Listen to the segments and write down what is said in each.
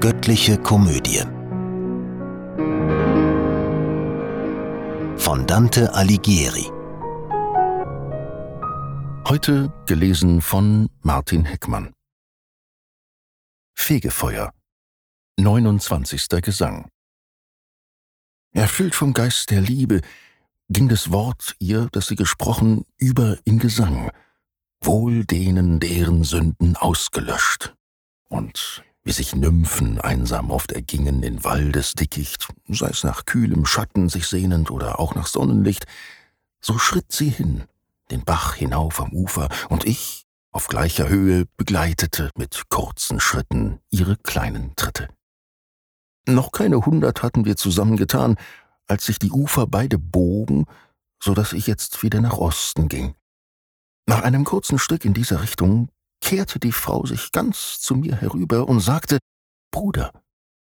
Göttliche Komödie von Dante Alighieri. Heute gelesen von Martin Heckmann. Fegefeuer. 29. Gesang. Erfüllt vom Geist der Liebe ging das Wort ihr, das sie gesprochen, über in Gesang, wohl denen, deren Sünden ausgelöscht. Und wie sich Nymphen einsam oft ergingen in Waldesdickicht, sei es nach kühlem Schatten sich sehnend oder auch nach Sonnenlicht, so schritt sie hin, den Bach hinauf am Ufer, und ich, auf gleicher Höhe, begleitete mit kurzen Schritten ihre kleinen Tritte. Noch keine hundert hatten wir zusammengetan, als sich die Ufer beide bogen, so dass ich jetzt wieder nach Osten ging. Nach einem kurzen Stück in dieser Richtung kehrte die Frau sich ganz zu mir herüber und sagte, Bruder,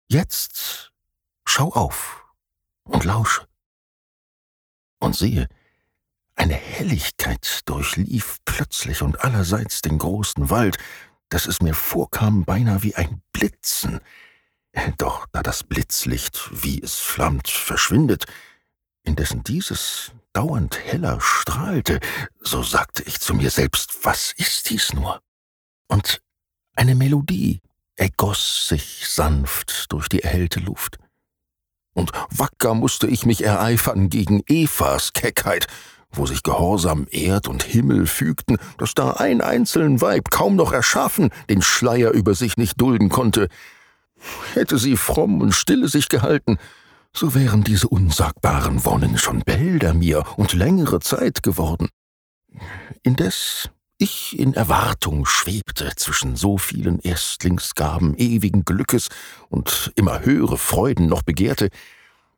jetzt schau auf und lausche. Und siehe, eine Helligkeit durchlief plötzlich und allerseits den großen Wald, dass es mir vorkam beinahe wie ein Blitzen. Doch da das Blitzlicht, wie es flammt, verschwindet, indessen dieses dauernd heller strahlte, so sagte ich zu mir selbst, was ist dies nur? Und eine Melodie ergoss sich sanft durch die erhellte Luft. Und wacker musste ich mich ereifern gegen Evas Keckheit, wo sich gehorsam Erd und Himmel fügten, dass da ein einzeln Weib, kaum noch erschaffen, den Schleier über sich nicht dulden konnte. Hätte sie fromm und stille sich gehalten, so wären diese unsagbaren Wonnen schon bälder mir und längere Zeit geworden. Indes ich in Erwartung schwebte zwischen so vielen Erstlingsgaben ewigen Glückes und immer höhere Freuden noch begehrte,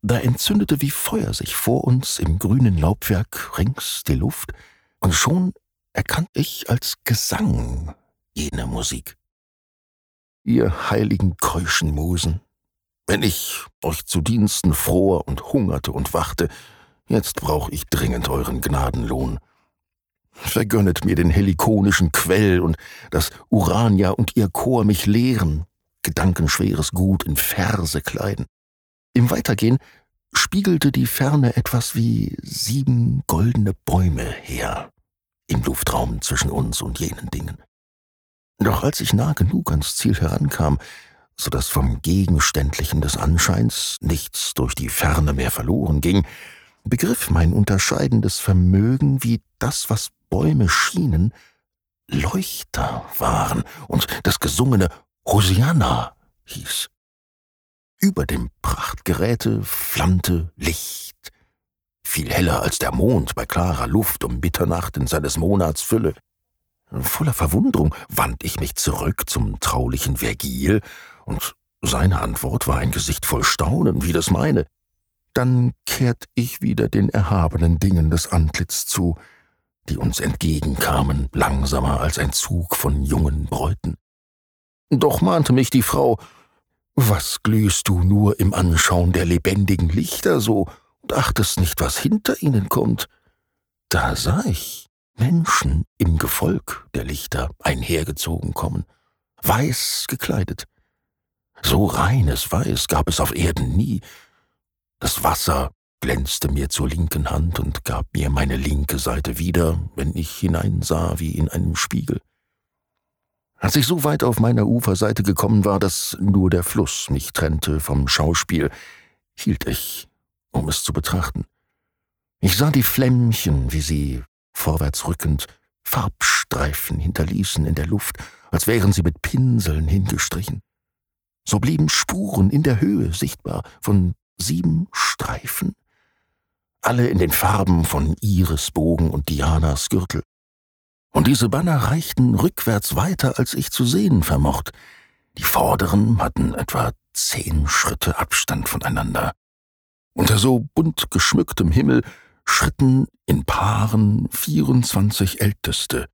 da entzündete wie Feuer sich vor uns im grünen Laubwerk rings die Luft, und schon erkannt ich als Gesang jene Musik. Ihr heiligen keuschen Musen, wenn ich euch zu Diensten fror und hungerte und wachte, jetzt brauch ich dringend euren Gnadenlohn. Vergönnet mir den helikonischen Quell und das Urania und ihr Chor mich lehren, gedankenschweres Gut in Verse kleiden. Im Weitergehen spiegelte die Ferne etwas wie sieben goldene Bäume her, im Luftraum zwischen uns und jenen Dingen. Doch als ich nah genug ans Ziel herankam, so dass vom Gegenständlichen des Anscheins nichts durch die Ferne mehr verloren ging, begriff mein unterscheidendes Vermögen, wie das, was Bäume schienen, Leuchter waren und das gesungene Hosianna hieß. Über dem Prachtgeräte flammte Licht, viel heller als der Mond bei klarer Luft um Mitternacht in seines Monats Fülle. Voller Verwunderung wand ich mich zurück zum traulichen Vergil, und seine Antwort war ein Gesicht voll Staunen wie das meine. Dann kehrt ich wieder den erhabenen Dingen das Antlitz zu, die uns entgegenkamen, langsamer als ein Zug von jungen Bräuten. Doch mahnte mich die Frau, was glühst du nur im Anschauen der lebendigen Lichter so und achtest nicht, was hinter ihnen kommt? Da sah ich Menschen im Gefolg der Lichter einhergezogen kommen, weiß gekleidet. So reines Weiß gab es auf Erden nie. Das Wasser glänzte mir zur linken Hand und gab mir meine linke Seite wieder, wenn ich hineinsah wie in einem Spiegel. Als ich so weit auf meiner Uferseite gekommen war, dass nur der Fluss mich trennte vom Schauspiel, hielt ich, um es zu betrachten. Ich sah die Flämmchen, wie sie, vorwärts rückend, Farbstreifen hinterließen in der Luft, als wären sie mit Pinseln hingestrichen. So blieben Spuren in der Höhe sichtbar von sieben Streifen, alle in den Farben von Irisbogen und Dianas Gürtel und diese Banner reichten rückwärts weiter, als ich zu sehen vermocht. Die vorderen hatten etwa zehn Schritte Abstand voneinander. Unter so bunt geschmücktem Himmel schritten in Paaren vierundzwanzig Älteste.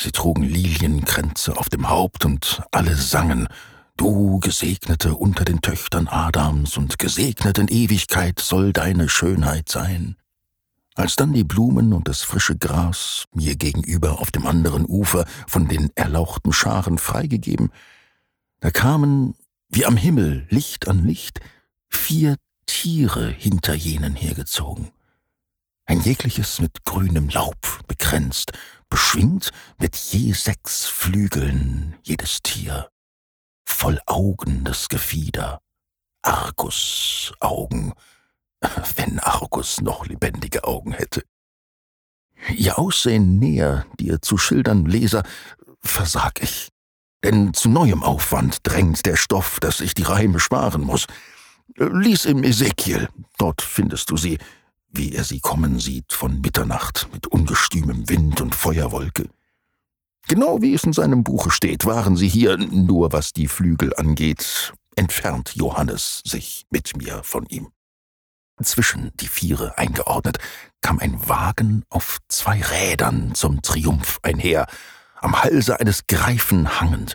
Sie trugen Lilienkränze auf dem Haupt und alle sangen, Du Gesegnete unter den Töchtern Adams und gesegnet in Ewigkeit soll deine Schönheit sein. Als dann die Blumen und das frische Gras mir gegenüber auf dem anderen Ufer von den erlauchten Scharen freigegeben, da kamen wie am Himmel Licht an Licht, vier Tiere hinter jenen hergezogen. Ein jegliches mit grünem Laub bekränzt, beschwingt mit je sechs Flügeln jedes Tier, voll Augen das Gefieder, Argusaugen, wenn Argus noch lebendige Augen hätte. Ihr Aussehen näher, dir zu schildern, Leser, versag ich. Denn zu neuem Aufwand drängt der Stoff, dass ich die Reime sparen muss. Lies im Ezekiel, dort findest du sie, wie er sie kommen sieht von Mitternacht mit ungestümem Wind und Feuerwolke. Genau wie es in seinem Buche steht, waren sie hier, nur was die Flügel angeht, entfernt Johannes sich mit mir von ihm. Zwischen die Viere eingeordnet, kam ein Wagen auf zwei Rädern zum Triumph einher, am Halse eines Greifen hangend.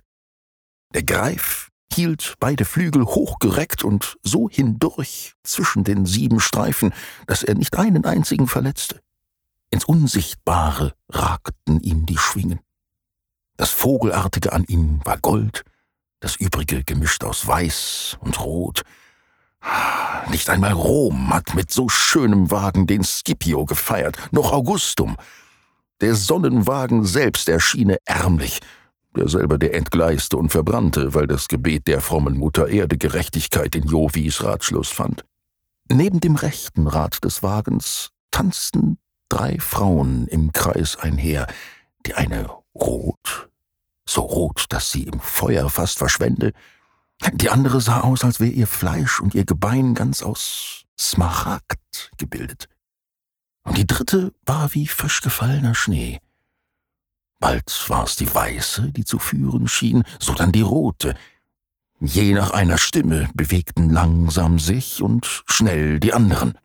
Der Greif hielt beide Flügel hochgereckt und so hindurch zwischen den sieben Streifen, dass er nicht einen einzigen verletzte. Ins Unsichtbare ragten ihm die Schwingen. Das Vogelartige an ihm war Gold, das übrige gemischt aus Weiß und Rot. Nicht einmal Rom hat mit so schönem Wagen den Scipio gefeiert, noch Augustum. Der Sonnenwagen selbst erschiene ärmlich, der selber der entgleiste und verbrannte, weil das Gebet der frommen Mutter Erde Gerechtigkeit in Jovis Ratschluss fand. Neben dem rechten Rad des Wagens tanzten drei Frauen im Kreis einher, die eine rot, so rot, dass sie im Feuer fast verschwände, die andere sah aus, als wäre ihr Fleisch und ihr Gebein ganz aus Smaragd gebildet. Und die dritte war wie frisch gefallener Schnee. Bald war es die weiße, die zu führen schien, sodann die rote. Je nach einer Stimme bewegten langsam sich und schnell die anderen.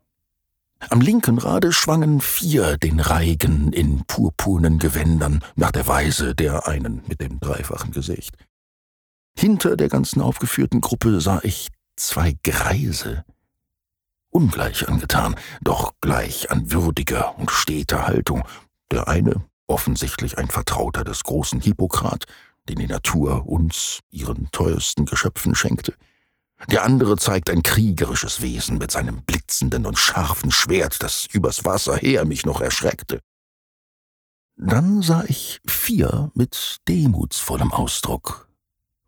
Am linken Rade schwangen vier den Reigen in purpurnen Gewändern, nach der Weise der einen mit dem dreifachen Gesicht. Hinter der ganzen aufgeführten Gruppe sah ich zwei Greise, ungleich angetan, doch gleich an würdiger und steter Haltung. Der eine offensichtlich ein Vertrauter des großen Hippokrat, den die Natur uns, ihren teuersten Geschöpfen, schenkte. Der andere zeigt ein kriegerisches Wesen mit seinem blitzenden und scharfen Schwert, das übers Wasser her mich noch erschreckte. Dann sah ich vier mit demutsvollem Ausdruck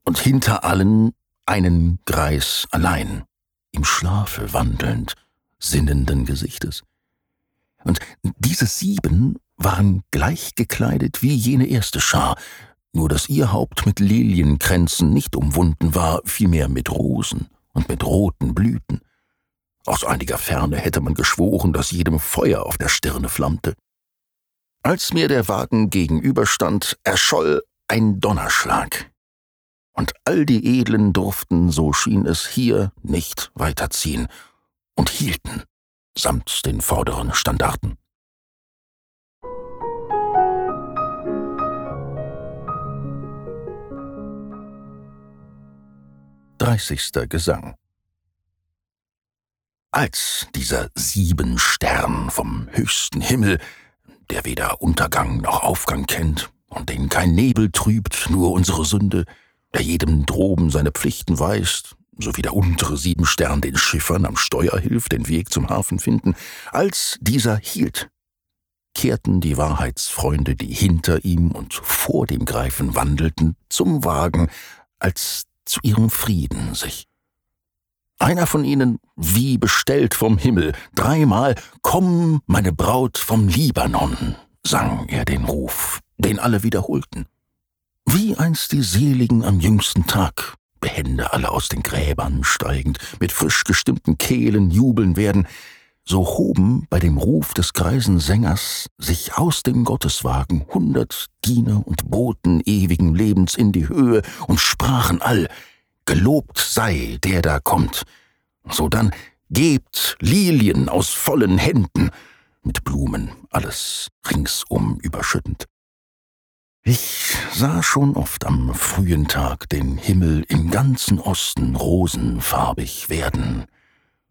und hinter allen einen Greis allein, im Schlafe wandelnd, sinnenden Gesichtes. Und diese sieben waren gleich gekleidet wie jene erste Schar, nur dass ihr Haupt mit Lilienkränzen nicht umwunden war, vielmehr mit Rosen und mit roten Blüten. Aus einiger Ferne hätte man geschworen, dass jedem Feuer auf der Stirne flammte. Als mir der Wagen gegenüberstand, erscholl ein Donnerschlag. Und all die Edlen durften, so schien es hier, nicht weiterziehen und hielten, samt den vorderen Standarten. 30. Gesang Als dieser Siebenstern vom höchsten Himmel, der weder Untergang noch Aufgang kennt und den kein Nebel trübt, nur unsere Sünde, der jedem droben seine Pflichten weist, so wie der untere Siebenstern den Schiffern am Steuer hilft, den Weg zum Hafen finden, als dieser hielt, kehrten die Wahrheitsfreunde, die hinter ihm und vor dem Greifen wandelten, zum Wagen, als zu ihrem Frieden sich. Einer von ihnen, wie bestellt vom Himmel, dreimal Komm, meine Braut vom Libanon, sang er den Ruf, den alle wiederholten. Wie einst die Seligen am jüngsten Tag, behende alle aus den Gräbern steigend, mit frisch gestimmten Kehlen jubeln werden, so hoben bei dem Ruf des greisen Sängers sich aus dem Gotteswagen hundert Diener und Boten ewigen Lebens in die Höhe und sprachen all, Gelobt sei, der da kommt. Sodann gebt Lilien aus vollen Händen, mit Blumen alles ringsum überschüttend. Ich sah schon oft am frühen Tag den Himmel im ganzen Osten rosenfarbig werden,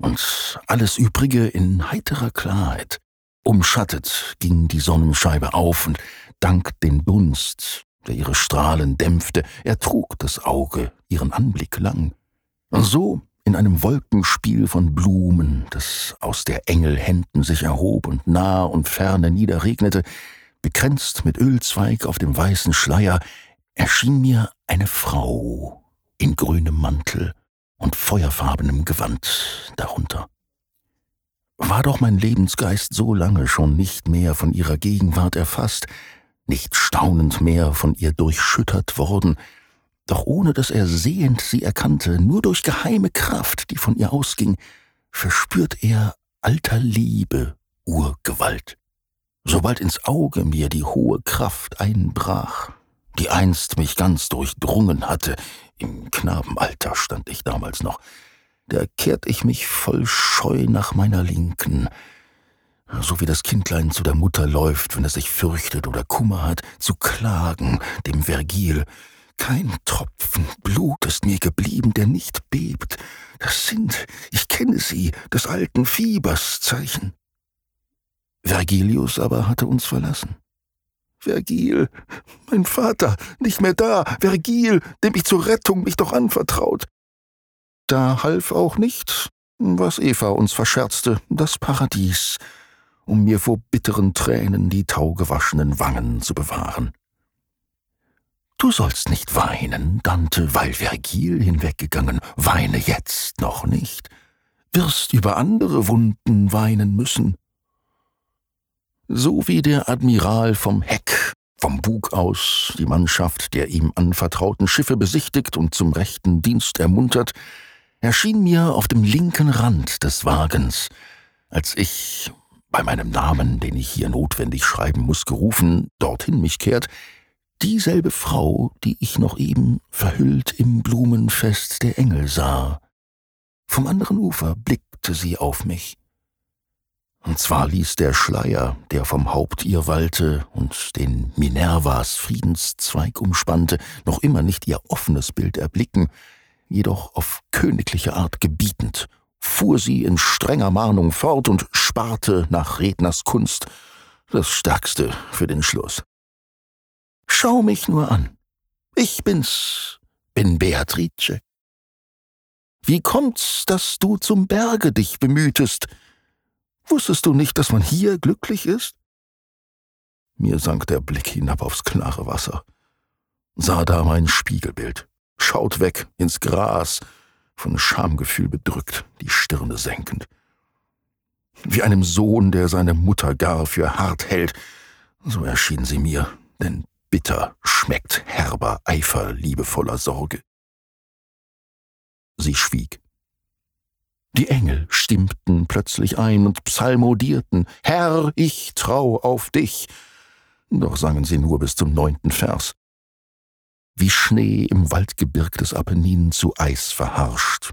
und alles übrige in heiterer Klarheit. Umschattet ging die Sonnenscheibe auf, und dank den Dunst, der ihre Strahlen dämpfte, ertrug das Auge ihren Anblick lang. So in einem Wolkenspiel von Blumen, das aus der Engel Händen sich erhob und nah und ferne niederregnete, bekränzt mit Ölzweig auf dem weißen Schleier, erschien mir eine Frau in grünem Mantel und feuerfarbenem Gewand darunter. War doch mein Lebensgeist so lange schon nicht mehr von ihrer Gegenwart erfasst, nicht staunend mehr von ihr durchschüttert worden, doch ohne dass er sehend sie erkannte, nur durch geheime Kraft, die von ihr ausging, verspürt er alter Liebe Urgewalt. Sobald ins Auge mir die hohe Kraft einbrach, die einst mich ganz durchdrungen hatte, im Knabenalter stand ich damals noch, da kehrt ich mich voll Scheu nach meiner Linken, so wie das Kindlein zu der Mutter läuft, wenn es sich fürchtet oder Kummer hat, zu klagen, dem Vergil. Kein Tropfen Blut ist mir geblieben, der nicht bebt. Das sind, ich kenne sie, des alten Fiebers Zeichen. Vergilius aber hatte uns verlassen. Vergil, mein Vater, nicht mehr da, Vergil, dem ich zur Rettung mich doch anvertraut. Da half auch nicht, was Eva uns verscherzte, das Paradies, um mir vor bitteren Tränen die taugewaschenen Wangen zu bewahren. Du sollst nicht weinen, Dante, weil Vergil hinweggegangen, weine jetzt noch nicht, wirst über andere Wunden weinen müssen. So wie der Admiral vom Heck, vom Bug aus, die Mannschaft der ihm anvertrauten Schiffe besichtigt und zum rechten Dienst ermuntert, erschien mir auf dem linken Rand des Wagens, als ich, bei meinem Namen, den ich hier notwendig schreiben muss, gerufen, dorthin mich kehrt, dieselbe Frau, die ich noch eben verhüllt im Blumenfest der Engel sah. Vom anderen Ufer blickte sie auf mich. Und zwar ließ der Schleier, der vom Haupt ihr wallte und den Minervas Friedenszweig umspannte, noch immer nicht ihr offenes Bild erblicken, jedoch auf königliche Art gebietend, fuhr sie in strenger Mahnung fort und sparte nach Redners Kunst das Stärkste für den Schluss. Schau mich nur an. Ich bin's, bin Beatrice. Wie kommt's, dass du zum Berge dich bemühtest, Wusstest du nicht, dass man hier glücklich ist? Mir sank der Blick hinab aufs klare Wasser, sah da mein Spiegelbild, schaut weg ins Gras, von Schamgefühl bedrückt, die Stirne senkend. Wie einem Sohn, der seine Mutter gar für hart hält, so erschien sie mir, denn bitter schmeckt herber Eifer liebevoller Sorge. Sie schwieg. Die Engel stimmten plötzlich ein und psalmodierten, Herr, ich trau auf dich. Doch sangen sie nur bis zum neunten Vers. Wie Schnee im Waldgebirg des Apenninen zu Eis verharscht,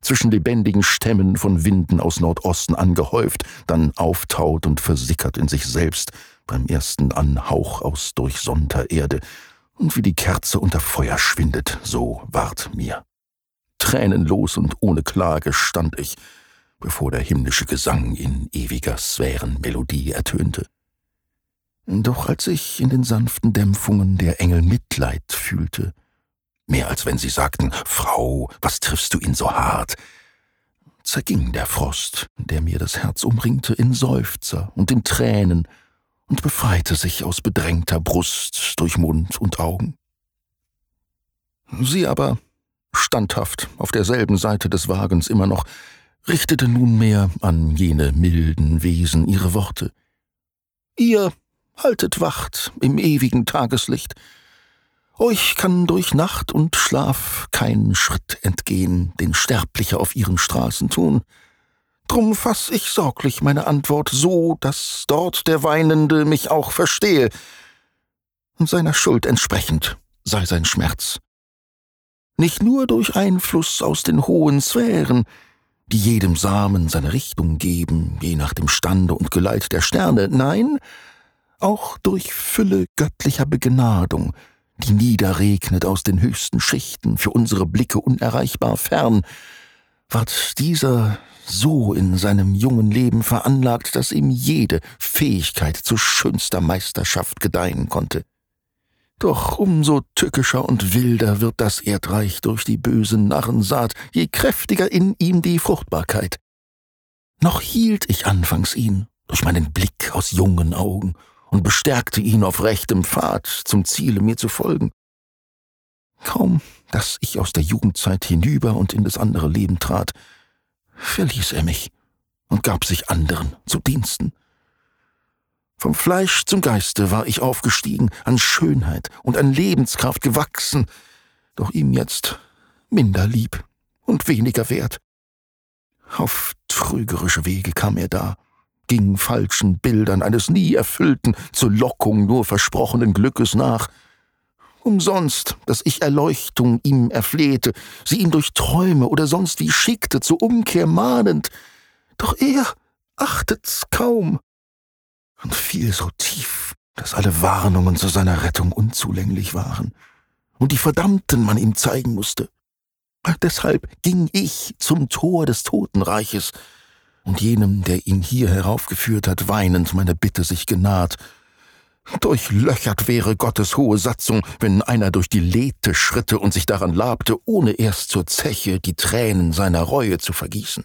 zwischen lebendigen Stämmen von Winden aus Nordosten angehäuft, dann auftaut und versickert in sich selbst beim ersten Anhauch aus durchsonnter Erde, und wie die Kerze unter Feuer schwindet, so ward mir. Tränenlos und ohne Klage stand ich, bevor der himmlische Gesang in ewiger Sphärenmelodie ertönte. Doch als ich in den sanften Dämpfungen der Engel Mitleid fühlte, mehr als wenn sie sagten, Frau, was triffst du ihn so hart, zerging der Frost, der mir das Herz umringte, in Seufzer und in Tränen und befreite sich aus bedrängter Brust durch Mund und Augen. Sie aber standhaft auf derselben Seite des Wagens immer noch, richtete nunmehr an jene milden Wesen ihre Worte. Ihr haltet Wacht im ewigen Tageslicht. Euch kann durch Nacht und Schlaf kein Schritt entgehen, den Sterbliche auf ihren Straßen tun. Drum fass ich sorglich meine Antwort so, dass dort der Weinende mich auch verstehe. Und seiner Schuld entsprechend sei sein Schmerz nicht nur durch Einfluss aus den hohen Sphären, die jedem Samen seine Richtung geben, je nach dem Stande und Geleit der Sterne, nein, auch durch Fülle göttlicher Begnadung, die niederregnet aus den höchsten Schichten, für unsere Blicke unerreichbar fern, ward dieser so in seinem jungen Leben veranlagt, dass ihm jede Fähigkeit zu schönster Meisterschaft gedeihen konnte. Doch umso tückischer und wilder wird das Erdreich durch die böse Narrensaat, je kräftiger in ihm die Fruchtbarkeit. Noch hielt ich anfangs ihn durch meinen Blick aus jungen Augen und bestärkte ihn auf rechtem Pfad zum Ziele mir zu folgen. Kaum, dass ich aus der Jugendzeit hinüber und in das andere Leben trat, verließ er mich und gab sich anderen zu Diensten. Vom Fleisch zum Geiste war ich aufgestiegen, an Schönheit und an Lebenskraft gewachsen, doch ihm jetzt minder lieb und weniger wert. Auf trügerische Wege kam er da, ging falschen Bildern eines nie erfüllten, zur Lockung nur versprochenen Glückes nach. Umsonst, dass ich Erleuchtung ihm erflehte, sie ihm durch Träume oder sonst wie schickte, zur Umkehr mahnend. Doch er achtet's kaum und fiel so tief, dass alle Warnungen zu seiner Rettung unzulänglich waren und die Verdammten man ihm zeigen musste. Deshalb ging ich zum Tor des Totenreiches und jenem, der ihn hier heraufgeführt hat, weinend meine Bitte sich genaht. Durchlöchert wäre Gottes hohe Satzung, wenn einer durch die Lethe schritte und sich daran labte, ohne erst zur Zeche die Tränen seiner Reue zu vergießen.